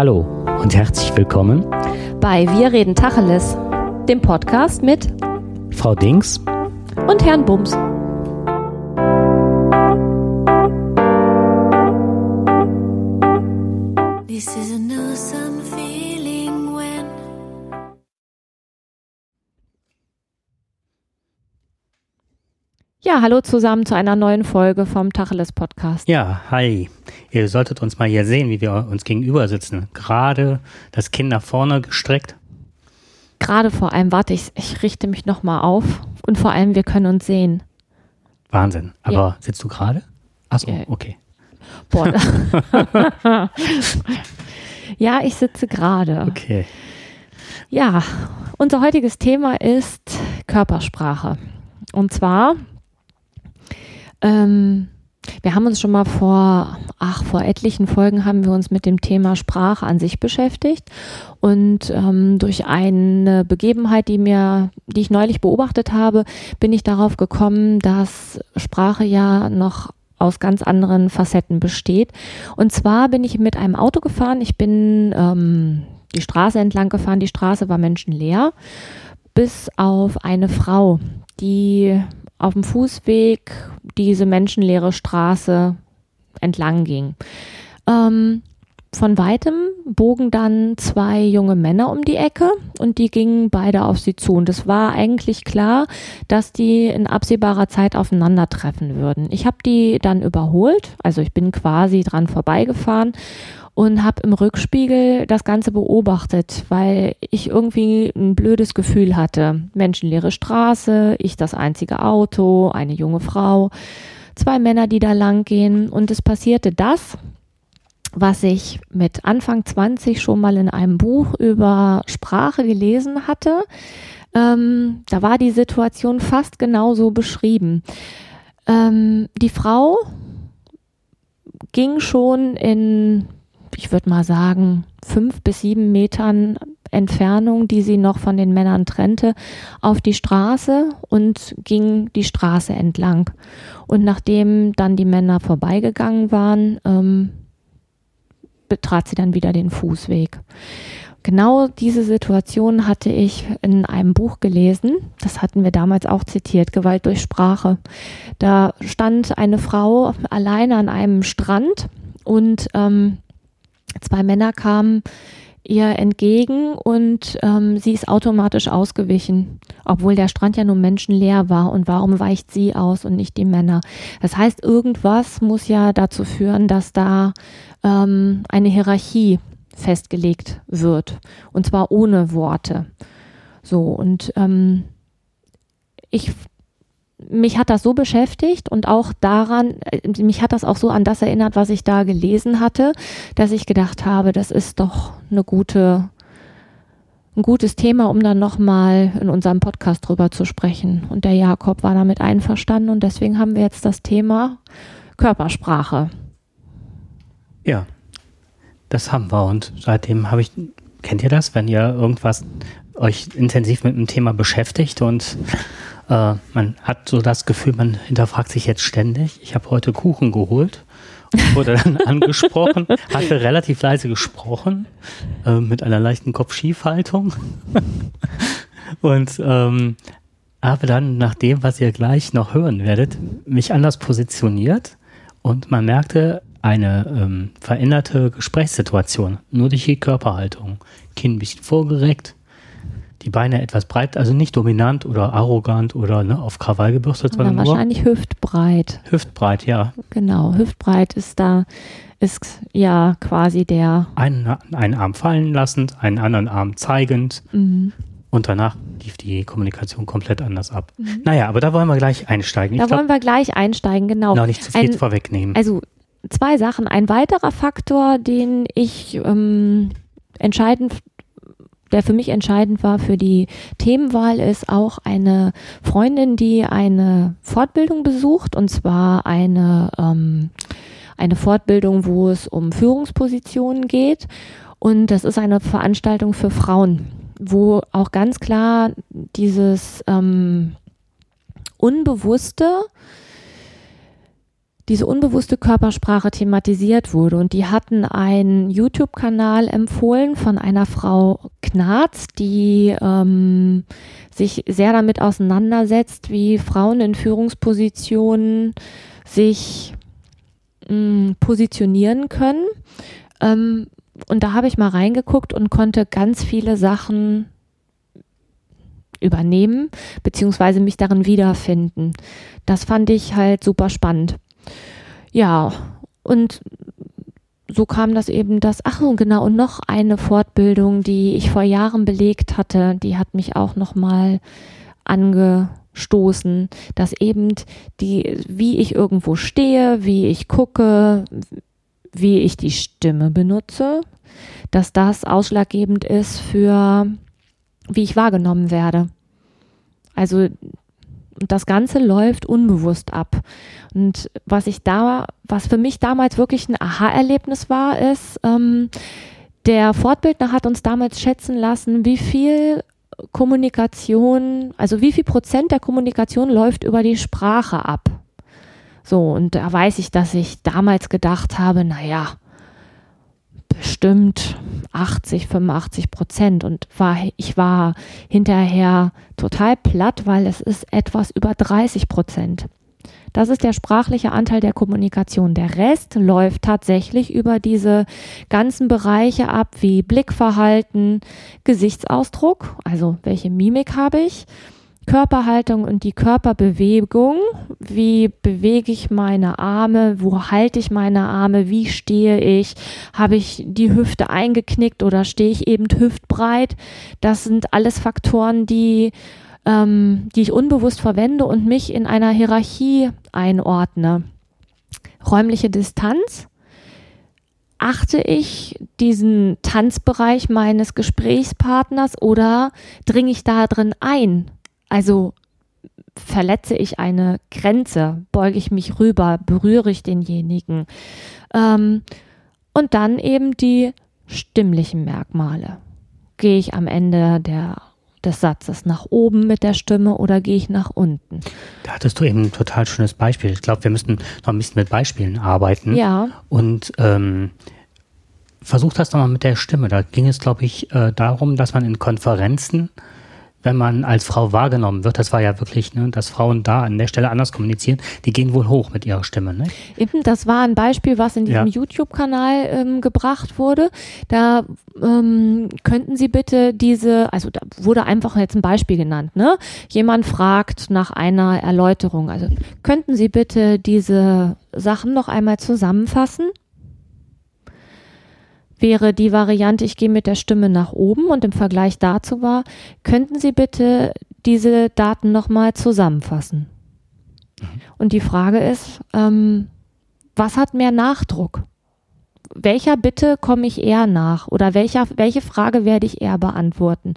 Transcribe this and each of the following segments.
Hallo und herzlich willkommen bei Wir reden Tacheles, dem Podcast mit Frau Dings und Herrn Bums. Ja, hallo zusammen zu einer neuen Folge vom Tacheles Podcast. Ja, hi. Ihr solltet uns mal hier sehen, wie wir uns gegenüber sitzen. Gerade das Kinn nach vorne gestreckt. Gerade vor allem, warte, ich, ich richte mich nochmal auf und vor allem, wir können uns sehen. Wahnsinn. Aber ja. sitzt du gerade? Achso, ja. okay. Boah. ja, ich sitze gerade. Okay. Ja, unser heutiges Thema ist Körpersprache. Und zwar ähm, wir haben uns schon mal vor, ach, vor etlichen Folgen haben wir uns mit dem Thema Sprache an sich beschäftigt. Und ähm, durch eine Begebenheit, die mir, die ich neulich beobachtet habe, bin ich darauf gekommen, dass Sprache ja noch aus ganz anderen Facetten besteht. Und zwar bin ich mit einem Auto gefahren. Ich bin ähm, die Straße entlang gefahren. Die Straße war menschenleer, bis auf eine Frau, die auf dem Fußweg diese menschenleere Straße entlang ging. Ähm, von weitem bogen dann zwei junge Männer um die Ecke und die gingen beide auf sie zu. Und es war eigentlich klar, dass die in absehbarer Zeit aufeinandertreffen würden. Ich habe die dann überholt, also ich bin quasi dran vorbeigefahren und habe im Rückspiegel das Ganze beobachtet, weil ich irgendwie ein blödes Gefühl hatte. Menschenleere Straße, ich das einzige Auto, eine junge Frau, zwei Männer, die da lang gehen und es passierte das, was ich mit Anfang 20 schon mal in einem Buch über Sprache gelesen hatte. Ähm, da war die Situation fast genauso beschrieben. Ähm, die Frau ging schon in ich würde mal sagen, fünf bis sieben Metern Entfernung, die sie noch von den Männern trennte, auf die Straße und ging die Straße entlang. Und nachdem dann die Männer vorbeigegangen waren, ähm, betrat sie dann wieder den Fußweg. Genau diese Situation hatte ich in einem Buch gelesen. Das hatten wir damals auch zitiert, Gewalt durch Sprache. Da stand eine Frau alleine an einem Strand und ähm, Zwei Männer kamen ihr entgegen und ähm, sie ist automatisch ausgewichen, obwohl der Strand ja nur menschenleer war. Und warum weicht sie aus und nicht die Männer? Das heißt, irgendwas muss ja dazu führen, dass da ähm, eine Hierarchie festgelegt wird. Und zwar ohne Worte. So, und ähm, ich mich hat das so beschäftigt und auch daran, äh, mich hat das auch so an das erinnert, was ich da gelesen hatte, dass ich gedacht habe, das ist doch eine gute, ein gutes Thema, um dann nochmal in unserem Podcast drüber zu sprechen. Und der Jakob war damit einverstanden und deswegen haben wir jetzt das Thema Körpersprache. Ja, das haben wir und seitdem habe ich, kennt ihr das, wenn ihr irgendwas euch intensiv mit einem Thema beschäftigt und äh, man hat so das Gefühl, man hinterfragt sich jetzt ständig. Ich habe heute Kuchen geholt und wurde dann angesprochen, hatte relativ leise gesprochen, äh, mit einer leichten Kopfschiefhaltung. und ähm, habe dann nach dem, was ihr gleich noch hören werdet, mich anders positioniert und man merkte eine ähm, veränderte Gesprächssituation, nur durch die Körperhaltung. Kinn ein bisschen vorgereckt, die Beine etwas breit, also nicht dominant oder arrogant oder ne, auf Krawall gebürstet, sondern wahrscheinlich hüftbreit. Hüftbreit, ja. Genau, hüftbreit ist da, ist ja quasi der. Einen, einen Arm fallen lassend, einen anderen Arm zeigend. Mhm. Und danach lief die Kommunikation komplett anders ab. Mhm. Naja, aber da wollen wir gleich einsteigen. Da ich wollen glaub, wir gleich einsteigen, genau. Noch nicht zu viel Ein, vorwegnehmen. Also zwei Sachen. Ein weiterer Faktor, den ich ähm, entscheidend der für mich entscheidend war für die Themenwahl, ist auch eine Freundin, die eine Fortbildung besucht, und zwar eine, ähm, eine Fortbildung, wo es um Führungspositionen geht. Und das ist eine Veranstaltung für Frauen, wo auch ganz klar dieses ähm, Unbewusste, diese unbewusste Körpersprache thematisiert wurde. Und die hatten einen YouTube-Kanal empfohlen von einer Frau Knarz, die ähm, sich sehr damit auseinandersetzt, wie Frauen in Führungspositionen sich mh, mm, positionieren können. Ähm, und da habe ich mal reingeguckt und konnte ganz viele Sachen übernehmen, beziehungsweise mich darin wiederfinden. Das fand ich halt super spannend. Ja, und so kam das eben das, ach genau, und noch eine Fortbildung, die ich vor Jahren belegt hatte, die hat mich auch nochmal angestoßen, dass eben die, wie ich irgendwo stehe, wie ich gucke, wie ich die Stimme benutze, dass das ausschlaggebend ist für, wie ich wahrgenommen werde. Also das Ganze läuft unbewusst ab. Und was ich da, was für mich damals wirklich ein Aha-Erlebnis war, ist, ähm, der Fortbildner hat uns damals schätzen lassen, wie viel Kommunikation, also wie viel Prozent der Kommunikation läuft über die Sprache ab. So, und da weiß ich, dass ich damals gedacht habe, naja, bestimmt 80, 85 Prozent und war, ich war hinterher total platt, weil es ist etwas über 30 Prozent. Das ist der sprachliche Anteil der Kommunikation. Der Rest läuft tatsächlich über diese ganzen Bereiche ab, wie Blickverhalten, Gesichtsausdruck, also welche Mimik habe ich, Körperhaltung und die Körperbewegung. Wie bewege ich meine Arme? Wo halte ich meine Arme? Wie stehe ich? Habe ich die Hüfte eingeknickt oder stehe ich eben hüftbreit? Das sind alles Faktoren, die, ähm, die ich unbewusst verwende und mich in einer Hierarchie einordne. Räumliche Distanz. Achte ich diesen Tanzbereich meines Gesprächspartners oder dringe ich da drin ein? Also verletze ich eine Grenze, beuge ich mich rüber, berühre ich denjenigen. Ähm, und dann eben die stimmlichen Merkmale. Gehe ich am Ende der, des Satzes nach oben mit der Stimme oder gehe ich nach unten? Da hattest du eben ein total schönes Beispiel. Ich glaube, wir müssten noch ein bisschen mit Beispielen arbeiten. Ja. Und ähm, versuch das nochmal mit der Stimme. Da ging es, glaube ich, äh, darum, dass man in Konferenzen wenn man als Frau wahrgenommen wird, das war ja wirklich, ne, dass Frauen da an der Stelle anders kommunizieren, die gehen wohl hoch mit ihrer Stimme. Ne? Eben, das war ein Beispiel, was in diesem ja. YouTube-Kanal ähm, gebracht wurde. Da ähm, könnten Sie bitte diese, also da wurde einfach jetzt ein Beispiel genannt, ne? Jemand fragt nach einer Erläuterung. Also könnten Sie bitte diese Sachen noch einmal zusammenfassen? Wäre die Variante, ich gehe mit der Stimme nach oben und im Vergleich dazu war, könnten Sie bitte diese Daten nochmal zusammenfassen? Mhm. Und die Frage ist, ähm, was hat mehr Nachdruck? Welcher Bitte komme ich eher nach? Oder welcher, welche Frage werde ich eher beantworten?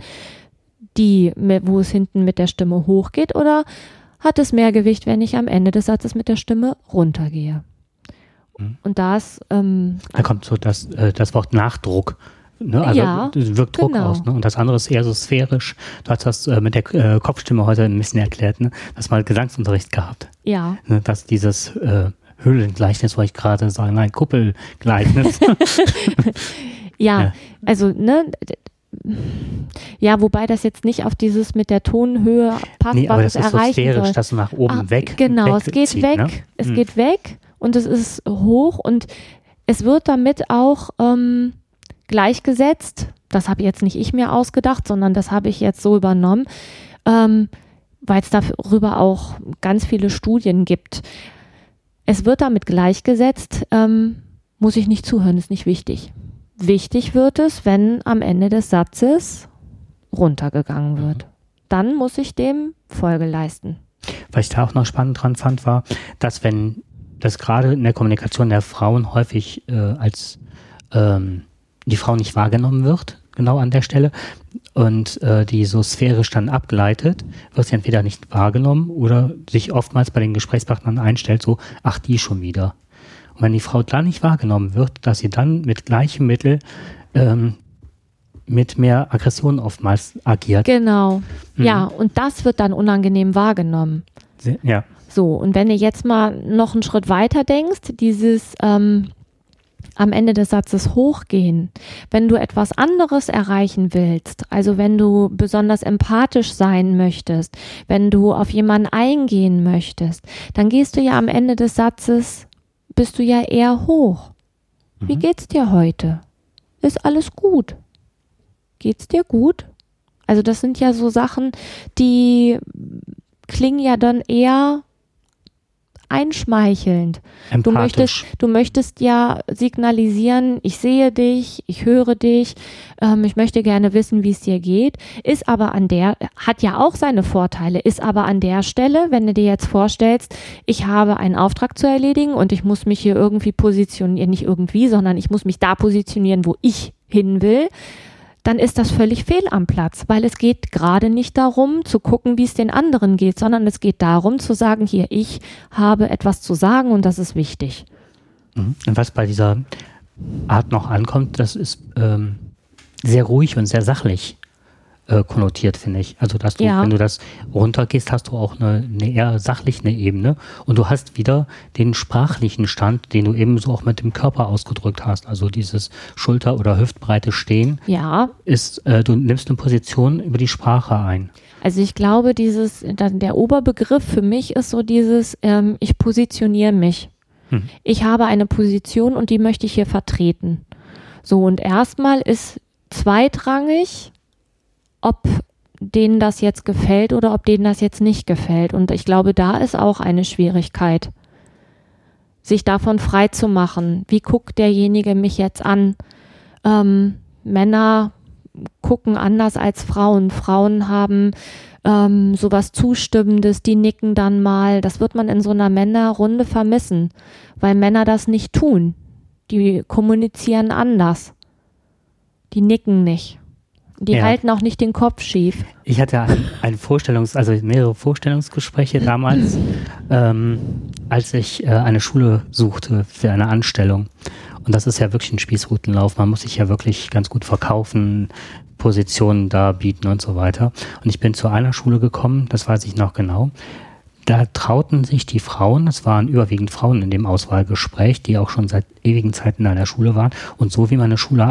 Die, wo es hinten mit der Stimme hochgeht oder hat es mehr Gewicht, wenn ich am Ende des Satzes mit der Stimme runtergehe? Mhm. Und das. Ähm, da kommt so das, äh, das Wort Nachdruck. Ne? Also ja, wirkt Druck genau. aus. Ne? Und das andere ist eher so sphärisch. Du hast das äh, mit der äh, Kopfstimme heute ein bisschen erklärt. Ne? Das mal Gesangsunterricht gehabt. Ja. Ne? Dass dieses äh, Höhlengleichnis, wollte ich gerade sagen, nein, Kuppelgleichnis. ja, ja, also, ne, ja, wobei das jetzt nicht auf dieses mit der Tonhöhe passt, nee, was es erreichen so sphärisch, soll. dass du nach oben ah, weg. Genau, es geht zieht, weg, ne? es hm. geht weg und es ist hoch und es wird damit auch ähm, gleichgesetzt. Das habe jetzt nicht ich mir ausgedacht, sondern das habe ich jetzt so übernommen, ähm, weil es darüber auch ganz viele Studien gibt. Es wird damit gleichgesetzt, ähm, muss ich nicht zuhören, ist nicht wichtig. Wichtig wird es, wenn am Ende des Satzes runtergegangen wird. Dann muss ich dem Folge leisten. Was ich da auch noch spannend dran fand, war, dass wenn dass gerade in der Kommunikation der Frauen häufig äh, als ähm, die Frau nicht wahrgenommen wird, genau an der Stelle, und äh, die so sphärisch dann abgleitet, wird sie entweder nicht wahrgenommen oder sich oftmals bei den Gesprächspartnern einstellt, so, ach, die schon wieder. Und wenn die Frau dann nicht wahrgenommen wird, dass sie dann mit gleichem Mittel ähm, mit mehr Aggression oftmals agiert. Genau. Mhm. Ja, und das wird dann unangenehm wahrgenommen. Ja. So, und wenn du jetzt mal noch einen Schritt weiter denkst, dieses ähm, am Ende des Satzes hochgehen, wenn du etwas anderes erreichen willst, also wenn du besonders empathisch sein möchtest, wenn du auf jemanden eingehen möchtest, dann gehst du ja am Ende des Satzes, bist du ja eher hoch. Wie mhm. geht's dir heute? Ist alles gut? Geht's dir gut? Also das sind ja so Sachen, die klingen ja dann eher einschmeichelnd. Du möchtest, du möchtest ja signalisieren, ich sehe dich, ich höre dich, ähm, ich möchte gerne wissen, wie es dir geht, ist aber an der, hat ja auch seine Vorteile, ist aber an der Stelle, wenn du dir jetzt vorstellst, ich habe einen Auftrag zu erledigen und ich muss mich hier irgendwie positionieren, nicht irgendwie, sondern ich muss mich da positionieren, wo ich hin will, dann ist das völlig fehl am Platz, weil es geht gerade nicht darum zu gucken, wie es den anderen geht, sondern es geht darum zu sagen, hier, ich habe etwas zu sagen und das ist wichtig. Mhm. Und was bei dieser Art noch ankommt, das ist ähm, sehr ruhig und sehr sachlich äh, konnotiert, finde ich. Also, dass du, ja. wenn du das runtergehst, hast du auch eine, eine eher sachliche Ebene und du hast wieder den sprachlichen Stand, den du eben so auch mit dem Körper ausgedrückt hast. Also dieses Schulter- oder Hüftbreite Stehen. Ja. Ist, äh, du nimmst eine Position über die Sprache ein. Also ich glaube, dieses, der Oberbegriff für mich ist so dieses, ähm, ich positioniere mich. Hm. Ich habe eine Position und die möchte ich hier vertreten. So, und erstmal ist zweitrangig, ob denen das jetzt gefällt oder ob denen das jetzt nicht gefällt. Und ich glaube, da ist auch eine Schwierigkeit, sich davon frei zu machen. Wie guckt derjenige mich jetzt an? Ähm, Männer gucken anders als Frauen. Frauen haben ähm, sowas Zustimmendes, die nicken dann mal. Das wird man in so einer Männerrunde vermissen, weil Männer das nicht tun. Die kommunizieren anders. Die nicken nicht. Die ja. halten auch nicht den Kopf schief. Ich hatte ein, Vorstellungs-, also mehrere Vorstellungsgespräche damals, ähm, als ich äh, eine Schule suchte für eine Anstellung. Und das ist ja wirklich ein Spießrutenlauf. Man muss sich ja wirklich ganz gut verkaufen, Positionen da bieten und so weiter. Und ich bin zu einer Schule gekommen, das weiß ich noch genau. Da trauten sich die Frauen, es waren überwiegend Frauen in dem Auswahlgespräch, die auch schon seit ewigen Zeiten in der Schule waren. Und so wie man eine Schule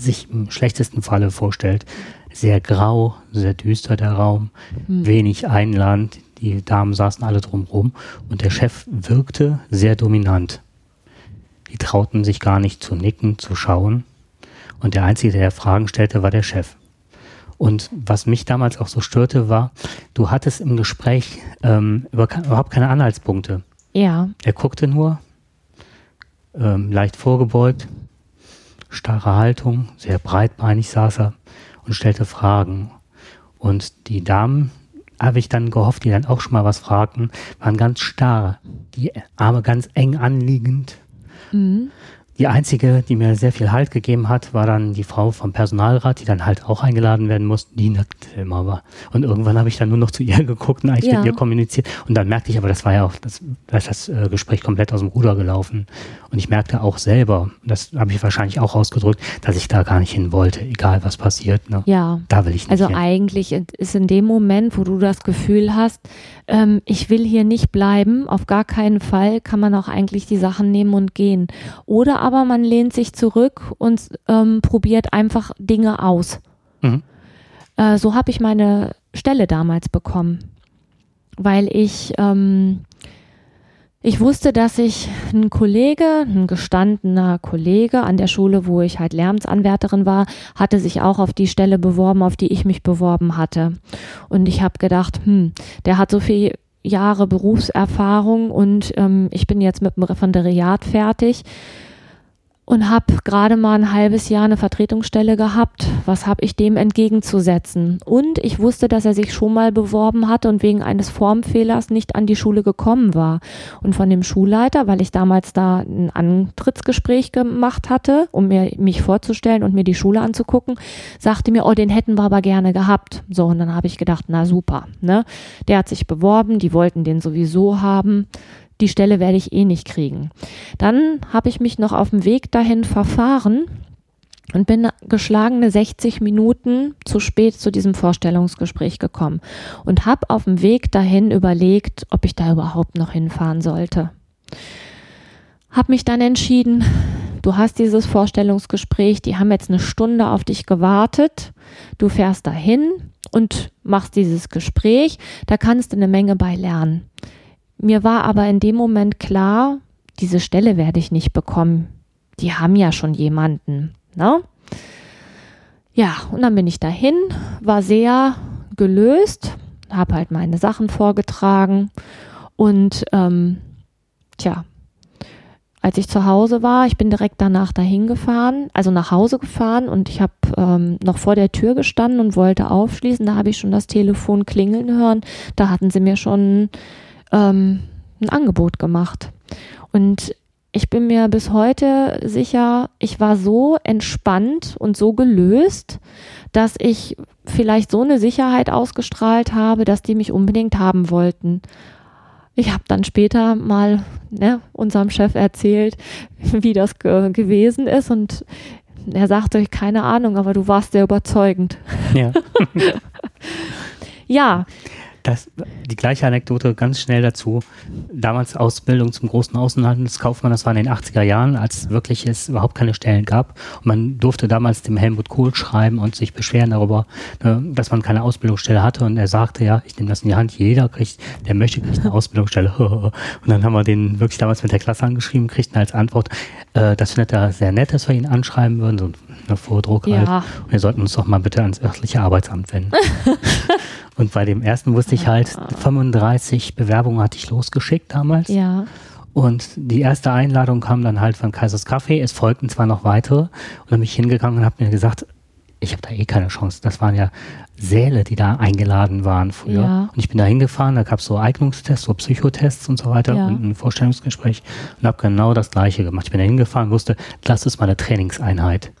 sich im schlechtesten Falle vorstellt. Sehr grau, sehr düster der Raum, mhm. wenig Einland, die Damen saßen alle drumherum und der Chef wirkte sehr dominant. Die trauten sich gar nicht zu nicken, zu schauen. Und der Einzige, der Fragen stellte, war der Chef. Und was mich damals auch so störte, war, du hattest im Gespräch ähm, überhaupt keine Anhaltspunkte. Ja. Er guckte nur, ähm, leicht vorgebeugt, starre Haltung, sehr breitbeinig saß er und stellte Fragen. Und die Damen, habe ich dann gehofft, die dann auch schon mal was fragten, waren ganz starr, die Arme ganz eng anliegend. Mhm. Die einzige, die mir sehr viel Halt gegeben hat, war dann die Frau vom Personalrat, die dann halt auch eingeladen werden musste, die nackte immer war. Und irgendwann habe ich dann nur noch zu ihr geguckt und eigentlich ja. mit ihr kommuniziert. Und dann merkte ich aber, das war ja auch, das, da ist das äh, Gespräch komplett aus dem Ruder gelaufen. Und ich merkte auch selber, das habe ich wahrscheinlich auch ausgedrückt, dass ich da gar nicht hin wollte, egal was passiert. Ne? Ja. Da will ich nicht Also hin. eigentlich ist in dem Moment, wo du das Gefühl hast, ähm, ich will hier nicht bleiben, auf gar keinen Fall, kann man auch eigentlich die Sachen nehmen und gehen. Oder aber man lehnt sich zurück und ähm, probiert einfach Dinge aus. Mhm. Äh, so habe ich meine Stelle damals bekommen, weil ich ähm, ich wusste, dass ich ein Kollege, ein gestandener Kollege an der Schule, wo ich halt Lärmsanwärterin war, hatte sich auch auf die Stelle beworben, auf die ich mich beworben hatte. Und ich habe gedacht, hm, der hat so viel Jahre Berufserfahrung und ähm, ich bin jetzt mit dem Referendariat fertig und habe gerade mal ein halbes Jahr eine Vertretungsstelle gehabt. Was habe ich dem entgegenzusetzen? Und ich wusste, dass er sich schon mal beworben hatte und wegen eines Formfehlers nicht an die Schule gekommen war. Und von dem Schulleiter, weil ich damals da ein Antrittsgespräch gemacht hatte, um mir mich vorzustellen und mir die Schule anzugucken, sagte mir, oh, den hätten wir aber gerne gehabt. So, und dann habe ich gedacht, na super, ne? Der hat sich beworben, die wollten den sowieso haben die Stelle werde ich eh nicht kriegen. Dann habe ich mich noch auf dem Weg dahin verfahren und bin geschlagene 60 Minuten zu spät zu diesem Vorstellungsgespräch gekommen und habe auf dem Weg dahin überlegt, ob ich da überhaupt noch hinfahren sollte. Hab mich dann entschieden, du hast dieses Vorstellungsgespräch, die haben jetzt eine Stunde auf dich gewartet, du fährst dahin und machst dieses Gespräch, da kannst du eine Menge bei lernen. Mir war aber in dem Moment klar, diese Stelle werde ich nicht bekommen. Die haben ja schon jemanden. Ne? Ja, und dann bin ich dahin, war sehr gelöst, habe halt meine Sachen vorgetragen und ähm, tja, als ich zu Hause war, ich bin direkt danach dahin gefahren, also nach Hause gefahren und ich habe ähm, noch vor der Tür gestanden und wollte aufschließen. Da habe ich schon das Telefon klingeln hören. Da hatten sie mir schon ähm, ein Angebot gemacht. Und ich bin mir bis heute sicher, ich war so entspannt und so gelöst, dass ich vielleicht so eine Sicherheit ausgestrahlt habe, dass die mich unbedingt haben wollten. Ich habe dann später mal ne, unserem Chef erzählt, wie das ge gewesen ist und er sagte, keine Ahnung, aber du warst sehr überzeugend. Ja. ja, das, die gleiche Anekdote ganz schnell dazu. Damals Ausbildung zum großen Außenhandelskaufmann, das war in den 80er Jahren, als wirklich es überhaupt keine Stellen gab. Und man durfte damals dem Helmut Kohl schreiben und sich beschweren darüber, ne, dass man keine Ausbildungsstelle hatte. Und er sagte, ja, ich nehme das in die Hand, jeder kriegt, der möchte, kriegt eine Ausbildungsstelle. Und dann haben wir den wirklich damals mit der Klasse angeschrieben, kriegten als Antwort, äh, das findet er sehr nett, dass wir ihn anschreiben würden, so eine Vordruck Ja. halt. Und wir sollten uns doch mal bitte ans örtliche Arbeitsamt wenden. Und bei dem ersten wusste ich halt, 35 Bewerbungen hatte ich losgeschickt damals. ja, Und die erste Einladung kam dann halt von Kaisers Kaffee. Es folgten zwar noch weitere. Und dann bin ich hingegangen und habe mir gesagt, ich habe da eh keine Chance. Das waren ja Säle, die da eingeladen waren früher. Ja. Und ich bin da hingefahren, da gab es so Eignungstests, so Psychotests und so weiter Ja. und ein Vorstellungsgespräch und habe genau das gleiche gemacht. Ich bin da hingefahren, wusste, das ist meine Trainingseinheit.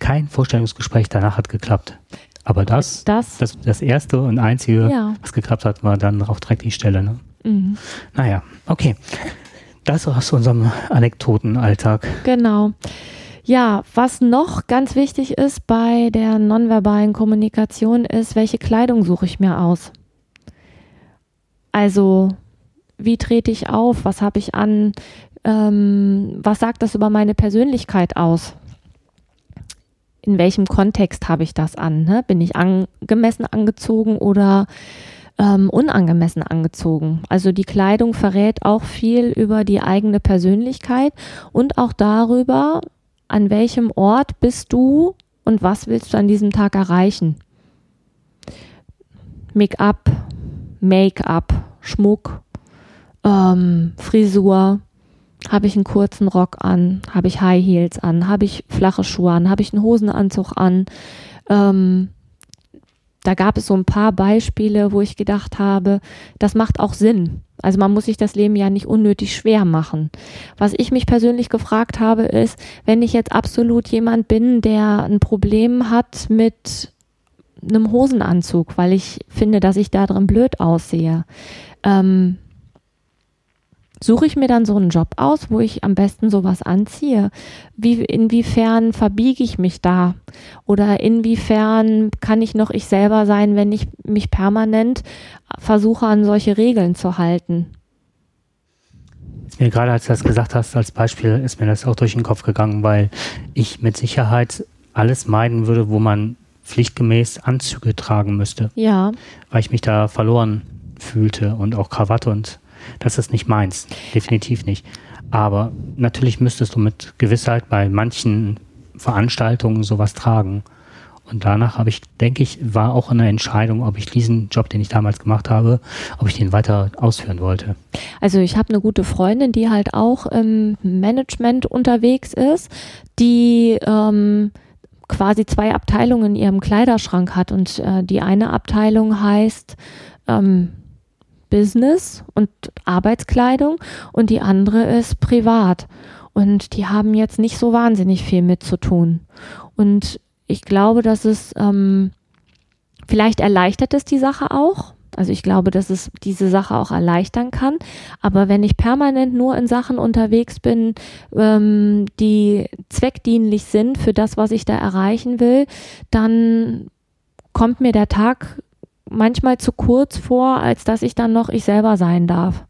Kein Vorstellungsgespräch danach hat geklappt. Aber das, das, das, das erste und einzige, Ja. was geklappt hat, war dann auch direkt die Stelle. Ne? mhm, Naja, okay. Das aus unserem Anekdotenalltag. genau. Ja, was noch ganz wichtig ist bei der nonverbalen Kommunikation ist, welche Kleidung suche ich mir aus? Also, wie trete ich auf? Was habe ich an? Ähm, was sagt das über meine Persönlichkeit aus? In welchem Kontext habe ich das an? Ne? Bin ich angemessen angezogen oder ähm, unangemessen angezogen? Also die Kleidung verrät auch viel über die eigene Persönlichkeit und auch darüber, an welchem Ort bist du und was willst du an diesem Tag erreichen? Make-up, Make-up, Schmuck, ähm, Frisur. Habe ich einen kurzen Rock an? Habe ich High Heels an? Habe ich flache Schuhe an? Habe ich einen Hosenanzug an? Ähm, da gab es so ein paar Beispiele, wo ich gedacht habe, das macht auch Sinn. Also man muss sich das Leben ja nicht unnötig schwer machen. Was ich mich persönlich gefragt habe, ist, wenn ich jetzt absolut jemand bin, der ein Problem hat mit einem Hosenanzug, weil ich finde, dass ich da drin blöd aussehe, ähm, suche ich mir dann so einen Job aus, wo ich am besten sowas anziehe? Wie, inwiefern verbiege ich mich da? Oder inwiefern kann ich noch ich selber sein, wenn ich mich permanent versuche, an solche Regeln zu halten? Mir gerade, als du das gesagt hast, als Beispiel, ist mir das auch durch den Kopf gegangen, weil ich mit Sicherheit alles meiden würde, wo man pflichtgemäß Anzüge tragen müsste, Ja, weil ich mich da verloren fühlte und auch Krawatte und das ist nicht meins, definitiv nicht. Aber natürlich müsstest du mit Gewissheit bei manchen Veranstaltungen sowas tragen. Und danach habe ich, denke ich, war auch eine Entscheidung, ob ich diesen Job, den ich damals gemacht habe, ob ich den weiter ausführen wollte. Also ich habe eine gute Freundin, die halt auch im Management unterwegs ist, die ähm, quasi zwei Abteilungen in ihrem Kleiderschrank hat und äh, die eine Abteilung heißt ähm, Business und Arbeitskleidung und die andere ist privat. Und die haben jetzt nicht so wahnsinnig viel mit zu tun. Und ich glaube, dass es ähm, vielleicht erleichtert es die Sache auch, Also ich glaube, dass es diese Sache auch erleichtern kann. Aber wenn ich permanent nur in Sachen unterwegs bin, ähm, die zweckdienlich sind für das, was ich da erreichen will, dann kommt mir der Tag manchmal zu kurz vor, als dass ich dann noch ich selber sein darf.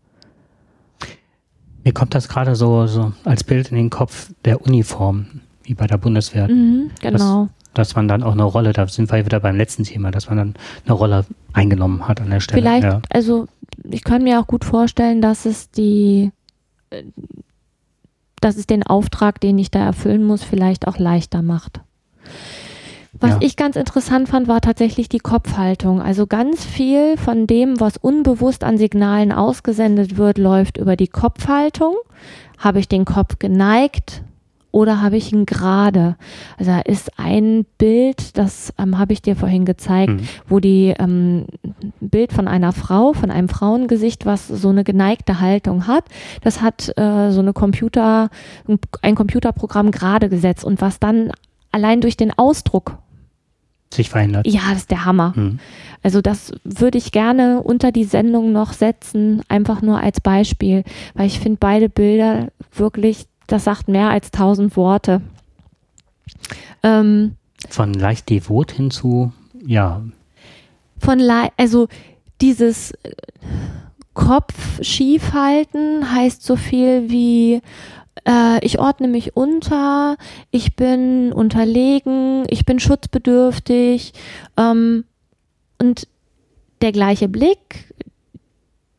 Mir kommt das gerade so, so als Bild in den Kopf der Uniform, wie bei der Bundeswehr. Mhm, genau. Dass, dass man dann auch eine Rolle, da sind wir wieder beim letzten Thema, dass man dann eine Rolle eingenommen hat an der Stelle. Vielleicht, ja. also ich kann mir auch gut vorstellen, dass es die, äh, dass es den Auftrag, den ich da erfüllen muss, vielleicht auch leichter macht. Was Ja. ich ganz interessant fand, war tatsächlich die Kopfhaltung. Also ganz viel von dem, was unbewusst an Signalen ausgesendet wird, läuft über die Kopfhaltung. Habe ich den Kopf geneigt oder habe ich ihn gerade? Also da ist ein Bild, das ähm, habe ich dir vorhin gezeigt, Mhm. wo die ähm, ein Bild von einer Frau, von einem Frauengesicht, was so eine geneigte Haltung hat, das hat äh, so eine Computer, ein Computerprogramm gerade gesetzt und was dann allein durch den Ausdruck, sich verändert. ja, das ist der Hammer. Mhm. Also das würde ich gerne unter die Sendung noch setzen, einfach nur als Beispiel, weil ich finde beide Bilder wirklich, das sagt mehr als tausend Worte. Ähm, Von leicht devot hin zu, ja, von Lei also dieses äh, Kopf schief halten heißt so viel wie äh, ich ordne mich unter, ich bin unterlegen, ich bin schutzbedürftig ähm, und der gleiche Blick,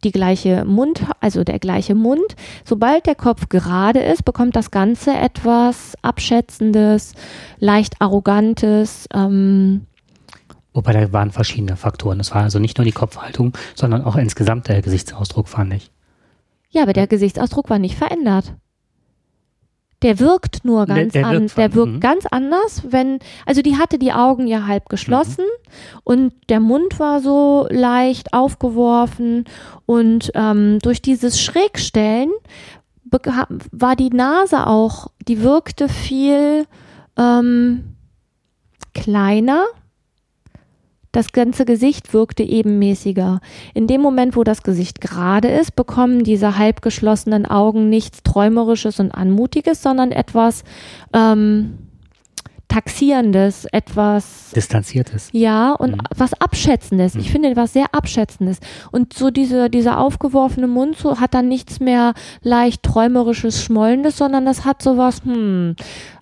die gleiche Mund, also der gleiche Mund. Sobald der Kopf gerade ist, bekommt das Ganze etwas abschätzendes, leicht arrogantes. Ähm, wobei da waren verschiedene Faktoren. Es war also nicht nur die Kopfhaltung, sondern auch insgesamt der Gesichtsausdruck, fand ich. Ja, aber der Gesichtsausdruck war nicht verändert. Der wirkt nur Der- ganz der an, wirkt der wirkt mhm. ganz anders, wenn, also die hatte die Augen ja halb geschlossen und der Mund war so leicht aufgeworfen und ähm, durch dieses Schrägstellen war die Nase auch, die wirkte viel ähm, kleiner. Das ganze Gesicht wirkte ebenmäßiger. In dem Moment, wo das Gesicht gerade ist, bekommen diese halb geschlossenen Augen nichts Träumerisches und Anmutiges, sondern etwas ähm, Taxierendes, etwas Distanziertes. ja, und Mhm. was Abschätzendes. Ich Mhm. finde was sehr Abschätzendes. Und so diese, dieser aufgeworfene Mund so hat dann nichts mehr leicht träumerisches, schmollendes, sondern das hat sowas, hm,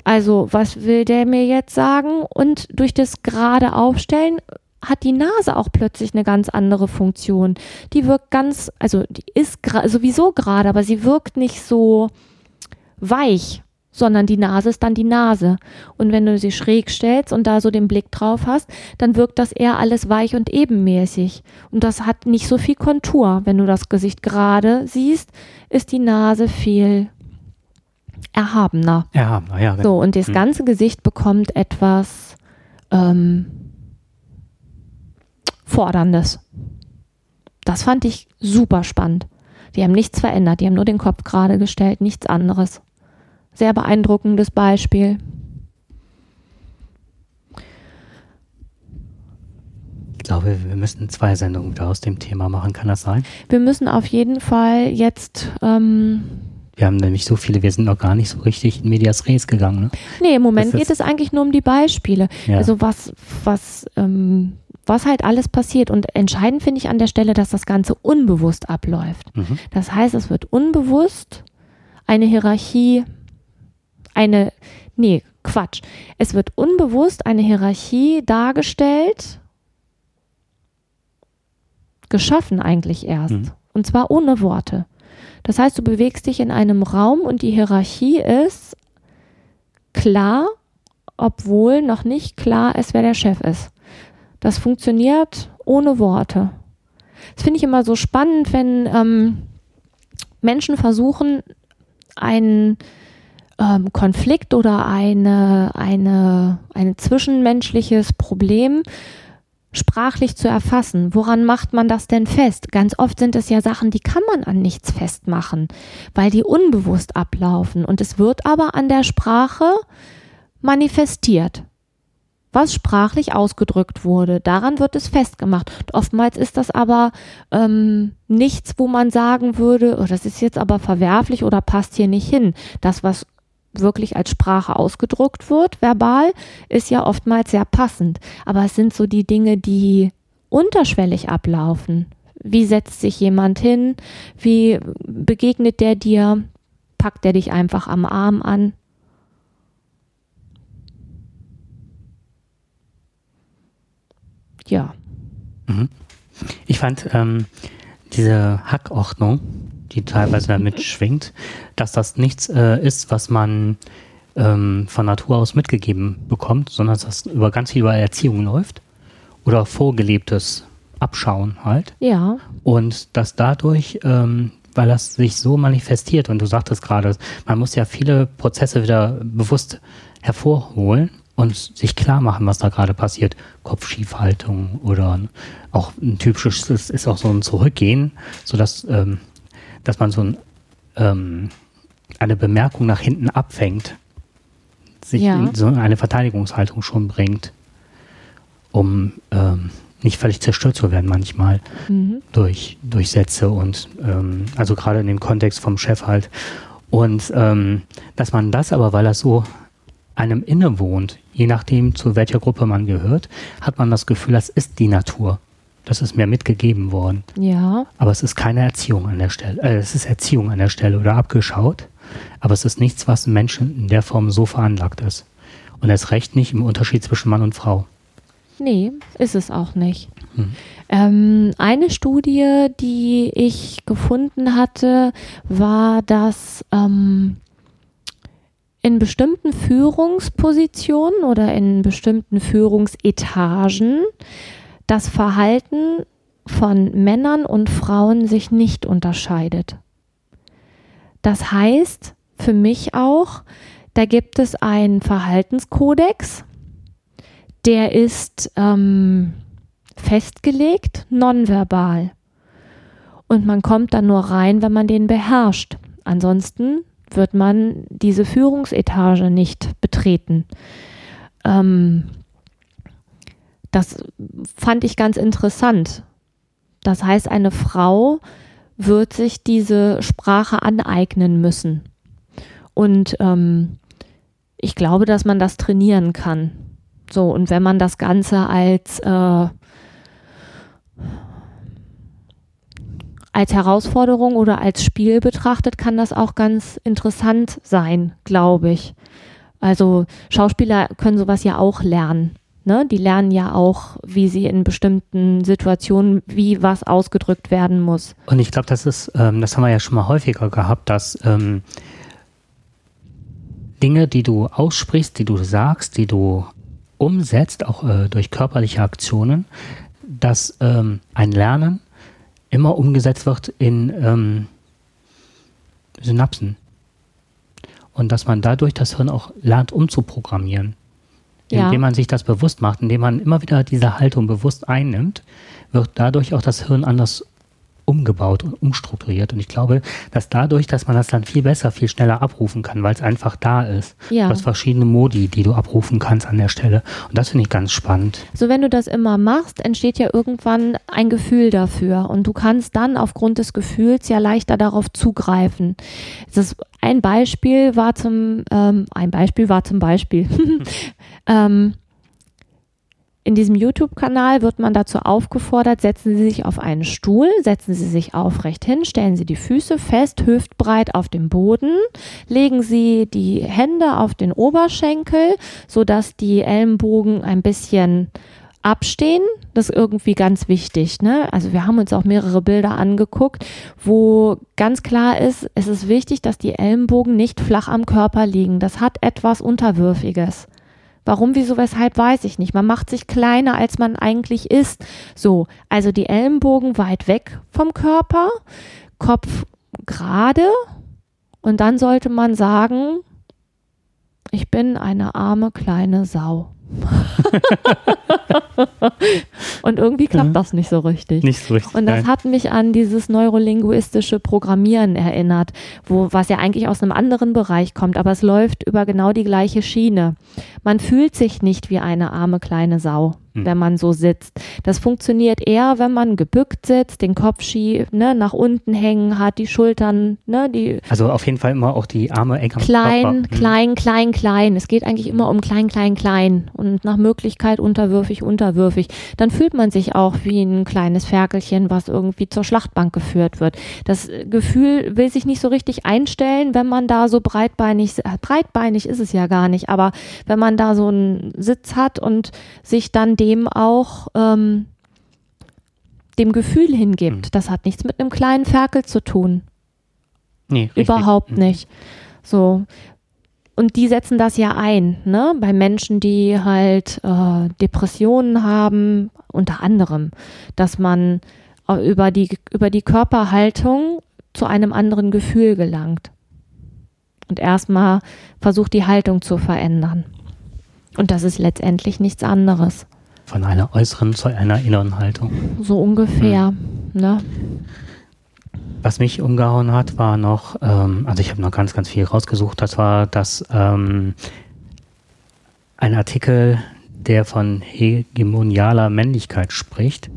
also was will der mir jetzt sagen? Und durch das gerade Aufstellen hat die Nase auch plötzlich eine ganz andere Funktion. Die wirkt ganz, also die ist gra- sowieso gerade, aber sie wirkt nicht so weich, sondern die Nase ist dann die Nase. Und wenn du sie schräg stellst und da so den Blick drauf hast, dann wirkt das eher alles weich und ebenmäßig. Und das hat nicht so viel Kontur. Wenn du das Gesicht gerade siehst, ist die Nase viel erhabener. Ja, naja. wenn- So, und das Mhm. ganze Gesicht bekommt etwas ähm, Forderndes. Das fand ich super spannend. Die haben nichts verändert, die haben nur den Kopf gerade gestellt, nichts anderes. Sehr beeindruckendes Beispiel. Ich glaube, wir müssen zwei Sendungen wieder aus dem Thema machen. Kann das sein? Wir müssen auf jeden Fall jetzt, ähm, Wir haben nämlich so viele, wir sind noch gar nicht so richtig in Medias Res gegangen. Ne? nee, im Moment Das geht es eigentlich nur um die Beispiele. Ja. Also was, was, ähm, was halt alles passiert. Und entscheidend finde ich an der Stelle, dass das Ganze unbewusst abläuft. mhm. Das heißt, es wird unbewusst eine Hierarchie, eine, nee, Quatsch. Es wird unbewusst eine Hierarchie dargestellt, geschaffen eigentlich erst. Mhm. Und zwar ohne Worte. Das heißt, du bewegst dich in einem Raum und die Hierarchie ist klar, obwohl noch nicht klar ist, wer der Chef ist. Das funktioniert ohne Worte. Das finde ich immer so spannend, wenn ähm, Menschen versuchen, einen ähm, Konflikt oder eine, eine, ein zwischenmenschliches Problem sprachlich zu erfassen. Woran macht man das denn fest? Ganz oft sind es ja Sachen, die kann man an nichts festmachen, weil die unbewusst ablaufen. Und es wird aber an der Sprache manifestiert. Was sprachlich ausgedrückt wurde. Daran wird es festgemacht. Oftmals ist das aber ähm, nichts, wo man sagen würde, oh, das ist jetzt aber verwerflich oder passt hier nicht hin. Das, was wirklich als Sprache ausgedruckt wird, verbal, ist ja oftmals sehr passend. Aber es sind so die Dinge, die unterschwellig ablaufen. Wie setzt sich jemand hin? Wie begegnet der dir? Packt er dich einfach am Arm an? Ja. Mhm. Ich fand ähm, diese Hackordnung, die teilweise damit schwingt, dass das nichts äh, ist, was man ähm, von Natur aus mitgegeben bekommt, sondern dass das über ganz viel über Erziehung läuft oder vorgelebtes Abschauen halt. Ja. Und dass dadurch, ähm, weil das sich so manifestiert, und du sagtest gerade, man muss ja viele Prozesse wieder bewusst hervorholen und sich klar machen, was da gerade passiert. Kopfschiefhaltung oder auch ein typisches ist, auch so ein Zurückgehen, sodass ähm, dass man so ein, ähm, eine Bemerkung nach hinten abfängt, sich Ja. in so eine Verteidigungshaltung schon bringt, um ähm, nicht völlig zerstört zu werden manchmal Mhm. durch, durch Sätze und ähm, also gerade in dem Kontext vom Chef halt. Und ähm, dass man das aber, weil das so einem innewohnt, je nachdem zu welcher Gruppe man gehört, hat man das Gefühl, das ist die Natur. Das ist mir mitgegeben worden. Ja. Aber es ist keine Erziehung an der Stelle. Äh, es ist Erziehung an der Stelle oder abgeschaut. Aber es ist nichts, was Menschen in der Form so veranlagt ist. Und erst recht nicht im Unterschied zwischen Mann und Frau. Nee, ist es auch nicht. Hm. Ähm, eine Studie, die ich gefunden hatte, war, dass ähm, in bestimmten Führungspositionen oder in bestimmten Führungsetagen das Verhalten von Männern und Frauen sich nicht unterscheidet. Das heißt für mich auch, da gibt es einen Verhaltenskodex, der ist ähm, festgelegt, nonverbal. Und man kommt dann nur rein, wenn man den beherrscht. Ansonsten wird man diese Führungsetage nicht betreten. Ähm, das fand ich ganz interessant. Das heißt, eine Frau wird sich diese Sprache aneignen müssen. Und ähm, ich glaube, dass man das trainieren kann. So, und wenn man das Ganze als, äh, als Herausforderung oder als Spiel betrachtet, kann das auch ganz interessant sein, glaube ich. Also Schauspieler können sowas ja auch lernen. Ne? Die lernen ja auch, wie sie in bestimmten Situationen, wie was ausgedrückt werden muss. Und ich glaube, das ist, ähm, das haben wir ja schon mal häufiger gehabt, dass ähm, Dinge, die du aussprichst, die du sagst, die du umsetzt, auch äh, durch körperliche Aktionen, dass ähm, ein Lernen immer umgesetzt wird in ähm, Synapsen. Und dass man dadurch das Hirn auch lernt umzuprogrammieren. Ja. Indem man sich das bewusst macht, indem man immer wieder diese Haltung bewusst einnimmt, wird dadurch auch das Hirn anders umgebaut und umstrukturiert. Und ich glaube, dass dadurch, dass man das dann viel besser, viel schneller abrufen kann, weil es einfach da ist. Ja. Du hast verschiedene Modi, die du abrufen kannst an der Stelle. Und das finde ich ganz spannend. So, wenn du das immer machst, entsteht ja irgendwann ein Gefühl dafür und du kannst dann aufgrund des Gefühls ja leichter darauf zugreifen. Das ein Beispiel war zum ähm, ein Beispiel war zum Beispiel ähm, in diesem YouTube-Kanal wird man dazu aufgefordert, setzen Sie sich auf einen Stuhl, setzen Sie sich aufrecht hin, stellen Sie die Füße fest, hüftbreit auf dem Boden, legen Sie die Hände auf den Oberschenkel, sodass die Ellenbogen ein bisschen abstehen. Das ist irgendwie ganz wichtig. Ne? Also wir haben uns auch mehrere Bilder angeguckt, wo ganz klar ist, es ist wichtig, dass die Ellenbogen nicht flach am Körper liegen. Das hat etwas Unterwürfiges. Warum, wieso, weshalb, weiß ich nicht. Man macht sich kleiner, als man eigentlich ist. So, also die Ellenbogen weit weg vom Körper, Kopf gerade und dann sollte man sagen, ich bin eine arme kleine Sau. und irgendwie klappt das nicht so richtig. Nicht so richtig. Und das nein. hat mich an dieses neurolinguistische Programmieren erinnert, wo, was ja eigentlich aus einem anderen Bereich kommt, aber es läuft über genau die gleiche Schiene. Man fühlt sich nicht wie eine arme kleine Sau, Hm. wenn man so sitzt. Das funktioniert eher, wenn man gebückt sitzt, den Kopf schief, ne, nach unten hängen hat, die Schultern, ne, die also auf jeden Fall immer auch die Arme eng am klein, Körper. Hm. klein, klein, klein. Es geht eigentlich immer um klein, klein, klein und nach Möglichkeit unterwürfig, unterwürfig. Dann fühlt man sich auch wie ein kleines Ferkelchen, was irgendwie zur Schlachtbank geführt wird. Das Gefühl will sich nicht so richtig einstellen, wenn man da so breitbeinig, äh, breitbeinig ist es ja gar nicht, aber wenn man da so einen Sitz hat und sich dann dem auch ähm, dem Gefühl hingibt. Hm. Das hat nichts mit einem kleinen Ferkel zu tun. Nee, richtig. Überhaupt Hm. nicht. So. Und die setzen das ja ein, ne? Bei Menschen, die halt äh, Depressionen haben, unter anderem, dass man äh, über die, über die Körperhaltung zu einem anderen Gefühl gelangt. Und erstmal versucht, die Haltung zu verändern. Und das ist letztendlich nichts anderes. Von einer äußeren zu einer inneren Haltung. So ungefähr. Ne? Was mich umgehauen hat, war noch, ähm, also ich habe noch ganz, ganz viel rausgesucht, das war das ähm, ein Artikel, der von hegemonialer Männlichkeit spricht.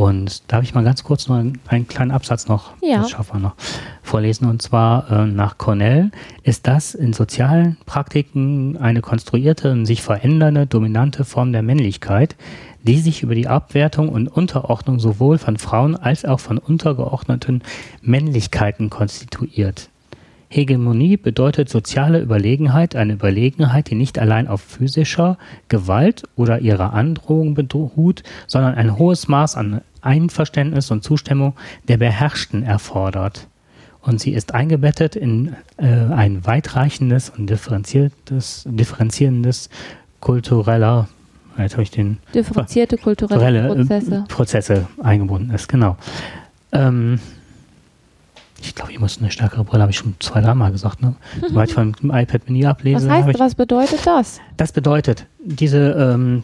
Und da habe ich mal ganz kurz noch einen, einen kleinen Absatz noch, Ja. das schaffen wir noch, vorlesen. Und zwar äh, nach Cornell ist das in sozialen Praktiken eine konstruierte und sich verändernde dominante Form der Männlichkeit, die sich über die Abwertung und Unterordnung sowohl von Frauen als auch von untergeordneten Männlichkeiten konstituiert. Hegemonie bedeutet soziale Überlegenheit, eine Überlegenheit, die nicht allein auf physischer Gewalt oder ihrer Androhung beruht, sondern ein hohes Maß an Einverständnis und Zustimmung der Beherrschten erfordert. Und sie ist eingebettet in äh, ein weitreichendes und differenziertes, differenzierendes kultureller, jetzt habe ich den Differenzierte kulturelle Prozesse. Prozesse eingebunden ist, genau. Ähm, ich glaube, ich muss eine stärkere Brille, habe ich schon zwei, dreimal gesagt. Ne? Sobald ich von dem iPad Mini ablese, Was heißt, ich, was bedeutet das? das bedeutet, diese ähm,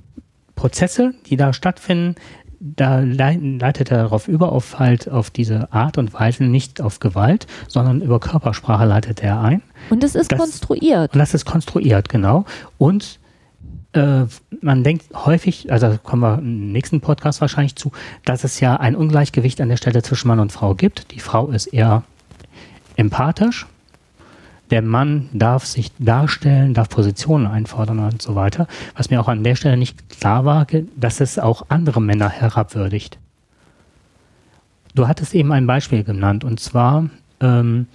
Prozesse, die da stattfinden, da lei- leitet er darauf über, auf halt auf diese Art und Weise, nicht auf Gewalt, sondern über Körpersprache leitet er ein. Und es ist Das- konstruiert. Und das ist konstruiert, genau. Und man denkt häufig, also kommen wir im nächsten Podcast wahrscheinlich zu, dass es ja ein Ungleichgewicht an der Stelle zwischen Mann und Frau gibt. Die Frau ist eher empathisch. Der Mann darf sich darstellen, darf Positionen einfordern und so weiter. Was mir auch an der Stelle nicht klar war, dass es auch andere Männer herabwürdigt. Du hattest eben ein Beispiel genannt, und zwar, ähm,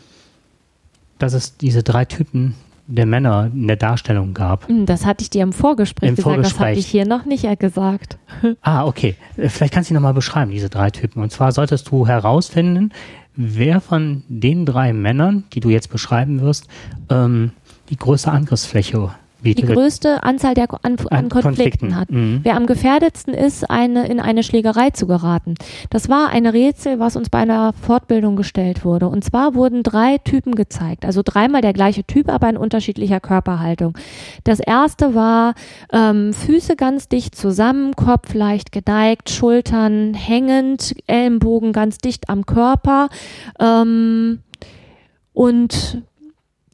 dass es diese drei Typen der Männer in der Darstellung gab. Hm, Das hatte ich dir im Vorgespräch Im gesagt, das habe Vorgespräch. ich hier noch nicht gesagt. Ah, okay. Äh, Vielleicht kannst du nochmal beschreiben, diese drei Typen. Und zwar solltest du herausfinden, wer von den drei Männern, die du jetzt beschreiben wirst, ähm, die größte Angriffsfläche Die bietet. größte Anzahl der an, an An Konflikten Konflikten, hat. mhm. Wer am gefährdetsten ist, eine, in eine Schlägerei zu geraten. Das war ein Rätsel, was uns bei einer Fortbildung gestellt wurde. Und zwar wurden drei Typen gezeigt. Also dreimal der gleiche Typ, aber in unterschiedlicher Körperhaltung. Das erste war ähm, Füße ganz dicht zusammen, Kopf leicht geneigt, Schultern hängend, Ellenbogen ganz dicht am Körper. Ähm, und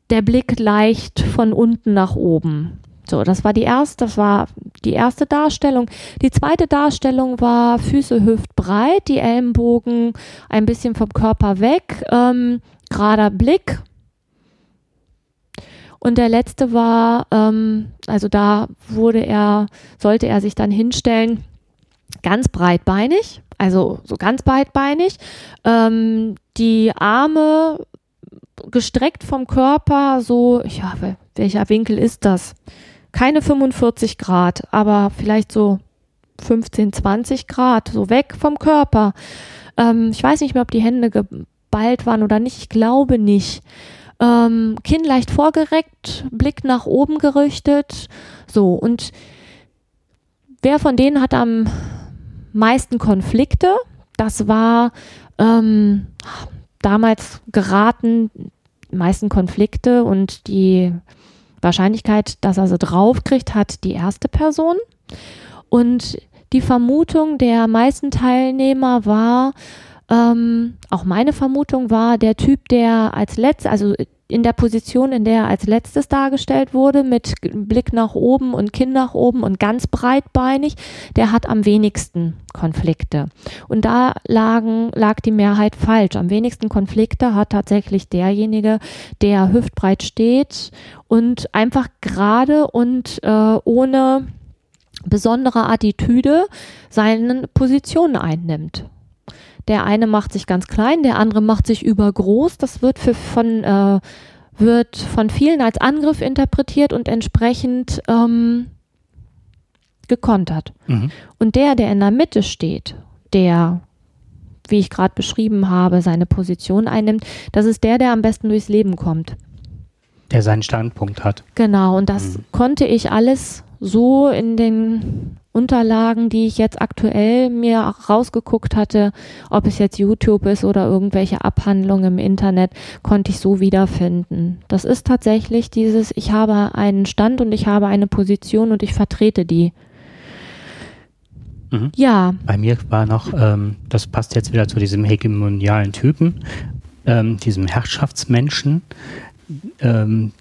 der Blick leicht von unten nach oben. So, das war die erste, das war die erste Darstellung. Die zweite Darstellung war Füße hüftbreit, die Ellenbogen ein bisschen vom Körper weg, ähm, gerader Blick. Und der letzte war, ähm, also da wurde er, sollte er sich dann hinstellen, ganz breitbeinig, also so ganz breitbeinig, ähm, die Arme gestreckt vom Körper, so, ja, wel- welcher Winkel ist das? Keine 45 Grad, aber vielleicht so 15, 20 Grad, so weg vom Körper. Ähm, ich weiß nicht mehr, ob die Hände geballt waren oder nicht. Ich glaube nicht. Ähm, Kinn leicht vorgereckt, Blick nach oben gerichtet. So, und wer von denen hat am meisten Konflikte? Das war ähm, damals geraten meisten Konflikte und die Wahrscheinlichkeit, dass er sie draufkriegt, hat die erste Person. Und die Vermutung der meisten Teilnehmer war, ähm, auch meine Vermutung war, der Typ, der als letztes, also in der Position, in der er als letztes dargestellt wurde, mit Blick nach oben und Kinn nach oben und ganz breitbeinig, der hat am wenigsten Konflikte. Und da lagen, lag die Mehrheit falsch. Am wenigsten Konflikte hat tatsächlich derjenige, der hüftbreit steht und einfach gerade und äh, ohne besondere Attitüde seine Position einnimmt. Der eine macht sich ganz klein, der andere macht sich übergroß. Das wird für, von, äh, wird von vielen als Angriff interpretiert und entsprechend ähm, gekontert. Mhm. Und der, der in der Mitte steht, der, wie ich gerade beschrieben habe, seine Position einnimmt, das ist der, der am besten durchs Leben kommt. Der seinen Standpunkt hat. Genau, und das mhm. konnte ich alles so in den Unterlagen, die ich jetzt aktuell mir rausgeguckt hatte, ob es jetzt YouTube ist oder irgendwelche Abhandlungen im Internet, konnte ich so wiederfinden. Das ist tatsächlich dieses, ich habe einen Stand und ich habe eine Position und ich vertrete die. Mhm. Ja. Bei mir war noch, ähm, das passt jetzt wieder zu diesem hegemonialen Typen, ähm, diesem Herrschaftsmenschen, ähm,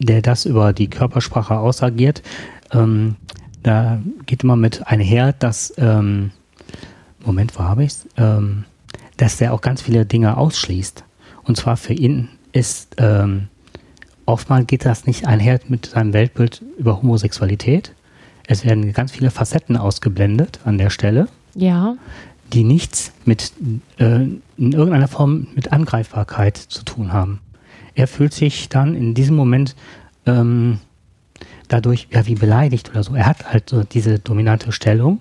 der das über die Körpersprache ausagiert. Ähm, da geht immer mit einher, dass, ähm, Moment, wo habe ich es? Ähm, dass der auch ganz viele Dinge ausschließt. Und zwar für ihn ist, ähm, oftmals geht das nicht einher mit seinem Weltbild über Homosexualität. Es werden ganz viele Facetten ausgeblendet an der Stelle. Ja. Die nichts mit, äh, in irgendeiner Form mit Angreifbarkeit zu tun haben. Er fühlt sich dann in diesem Moment ähm, dadurch ja wie beleidigt oder so. Er hat halt so diese dominante Stellung,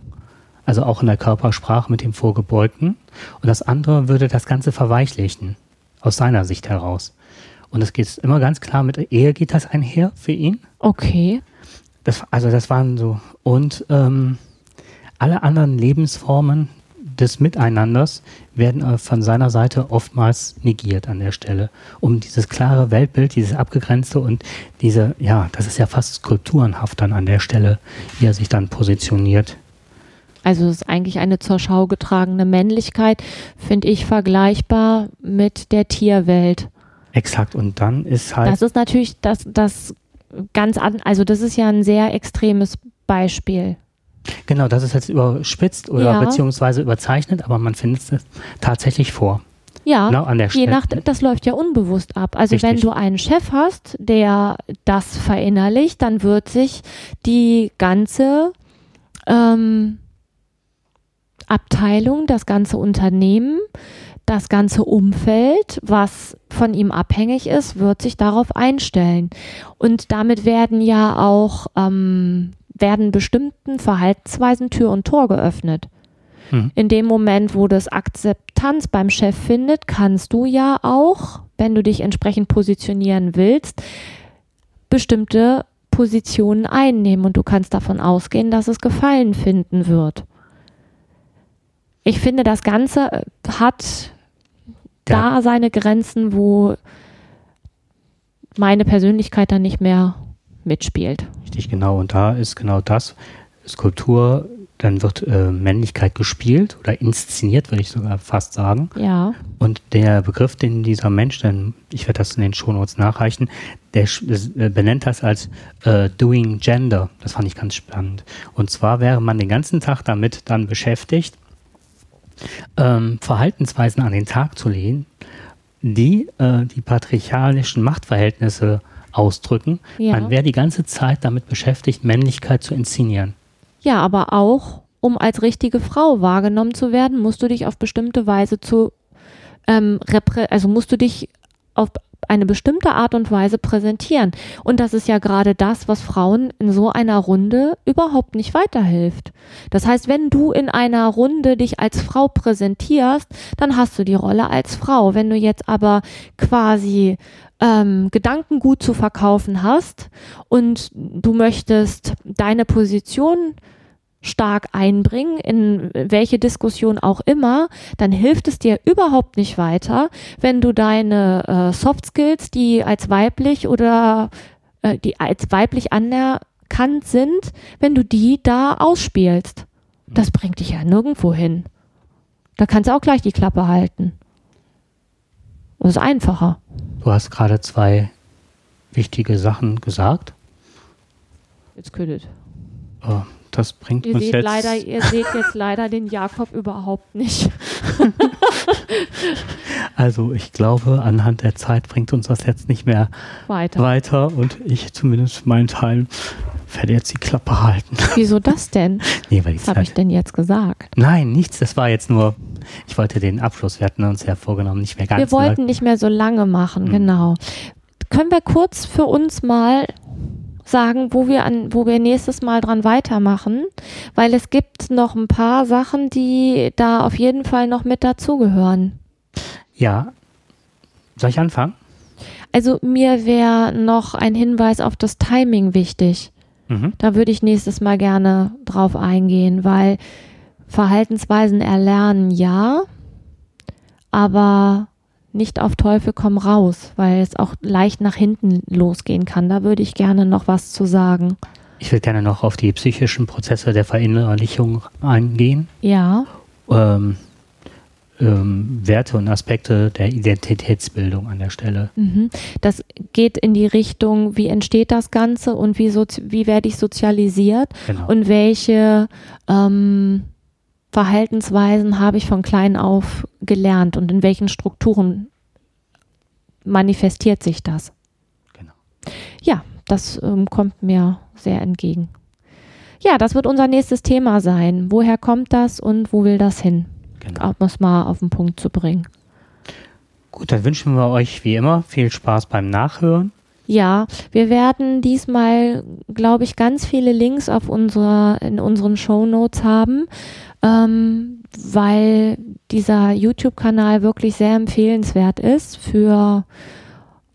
also auch in der Körpersprache mit dem Vorgebeugten. Und das andere würde das Ganze verweichlichen, aus seiner Sicht heraus. Und es geht immer ganz klar mit Ehe geht das einher für ihn. Okay. Das, also das waren so. Und ähm, alle anderen Lebensformen, des Miteinanders werden äh, von seiner Seite oftmals negiert an der Stelle, um dieses klare Weltbild, dieses abgegrenzte und diese, ja, das ist ja fast skulpturenhaft dann an der Stelle, wie er sich dann positioniert. Also es ist eigentlich eine zur Schau getragene Männlichkeit, finde ich vergleichbar mit der Tierwelt. Exakt, und dann ist halt. Das ist natürlich das, das ganz an, also das ist ja ein sehr extremes Beispiel. Genau, das ist jetzt überspitzt oder ja. beziehungsweise überzeichnet, aber man findet es tatsächlich vor. Ja, genau an der je nach, das läuft ja unbewusst ab. Also Richtig. wenn du einen Chef hast, der das verinnerlicht, dann wird sich die ganze ähm, Abteilung, das ganze Unternehmen, das ganze Umfeld, was von ihm abhängig ist, wird sich darauf einstellen. Und damit werden ja auch ähm, werden bestimmten Verhaltensweisen Tür und Tor geöffnet. Hm. In dem Moment, wo das Akzeptanz beim Chef findet, kannst du ja auch, wenn du dich entsprechend positionieren willst, bestimmte Positionen einnehmen und du kannst davon ausgehen, dass es Gefallen finden wird. Ich finde, das Ganze äh, hat ja. da seine Grenzen, wo meine Persönlichkeit dann nicht mehr mitspielt. Richtig, genau. Und da ist genau das, Skulptur, dann wird äh, Männlichkeit gespielt oder inszeniert, würde ich sogar fast sagen. Ja. Und der Begriff, den dieser Mensch, denn ich werde das in den Shownotes nachreichen, der äh, benennt das als äh, Doing Gender. Das fand ich ganz spannend. Und zwar wäre man den ganzen Tag damit dann beschäftigt, ähm, Verhaltensweisen an den Tag zu legen, die äh, die patriarchalischen Machtverhältnisse ausdrücken. Ja. Man wäre die ganze Zeit damit beschäftigt, Männlichkeit zu inszenieren. Ja, aber auch, um als richtige Frau wahrgenommen zu werden, musst du dich auf bestimmte Weise zu, ähm, also musst du dich auf eine bestimmte Art und Weise präsentieren. Und das ist ja gerade das, was Frauen in so einer Runde überhaupt nicht weiterhilft. Das heißt, wenn du in einer Runde dich als Frau präsentierst, dann hast du die Rolle als Frau. Wenn du jetzt aber quasi ähm, Gedankengut zu verkaufen hast und du möchtest deine Position stark einbringen, in welche Diskussion auch immer, dann hilft es dir überhaupt nicht weiter, wenn du deine äh, Soft Skills, die als weiblich oder äh, die als weiblich anerkannt sind, wenn du die da ausspielst. Das bringt dich ja nirgendwo hin. Da kannst du auch gleich die Klappe halten. Das ist einfacher. Du hast gerade zwei wichtige Sachen gesagt. Jetzt ködet. Oh, das bringt Ihr uns seht, jetzt. leider, ihr seht jetzt leider den Jakob überhaupt nicht. Also ich glaube, anhand der Zeit bringt uns das jetzt nicht mehr Weiter. weiter und ich zumindest meinen Teil werde jetzt die Klappe halten. Wieso das denn? Nee, weil die Was habe ich denn jetzt gesagt? Nein, nichts. Das war jetzt nur. Ich wollte den Abschluss. Wir hatten uns ja vorgenommen, nicht mehr ganz. Wir wollten nicht mehr so lange machen, Mhm. genau. Können wir kurz für uns mal sagen, wo wir an, wo wir nächstes Mal dran weitermachen? Weil es gibt noch ein paar Sachen, die da auf jeden Fall noch mit dazugehören. Ja. Soll ich anfangen? Also mir wäre noch ein Hinweis auf das Timing wichtig. Mhm. Da würde ich nächstes Mal gerne drauf eingehen, weil Verhaltensweisen erlernen ja, aber nicht auf Teufel komm raus, weil es auch leicht nach hinten losgehen kann. Da würde ich gerne noch was zu sagen. Ich will gerne noch auf die psychischen Prozesse der Verinnerlichung eingehen. Ja, Ähm, ähm, Werte und Aspekte der Identitätsbildung an der Stelle. mhm. das geht in die Richtung, wie entsteht das Ganze und wie, wie werde ich sozialisiert Genau. und welche ähm, Verhaltensweisen habe ich von klein auf gelernt und in welchen Strukturen manifestiert sich das. genau. Ja, das ähm, kommt mir sehr entgegen. Ja, das wird unser nächstes Thema sein. Woher kommt das und wo will das hin? genau. Um es mal auf den Punkt zu bringen. Gut, dann wünschen wir euch wie immer viel Spaß beim Nachhören. Ja, wir werden diesmal, glaube ich, ganz viele Links auf unserer, in unseren Show Notes haben, ähm, weil dieser YouTube-Kanal wirklich sehr empfehlenswert ist für,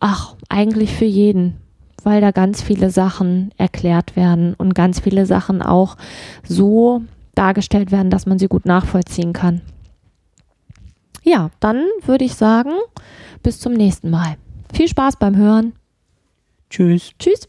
ach, eigentlich für jeden, weil da ganz viele Sachen erklärt werden und ganz viele Sachen auch so dargestellt werden, dass man sie gut nachvollziehen kann. Ja, dann würde ich sagen, bis zum nächsten Mal. Viel Spaß beim Hören. Tschüss. Tschüss.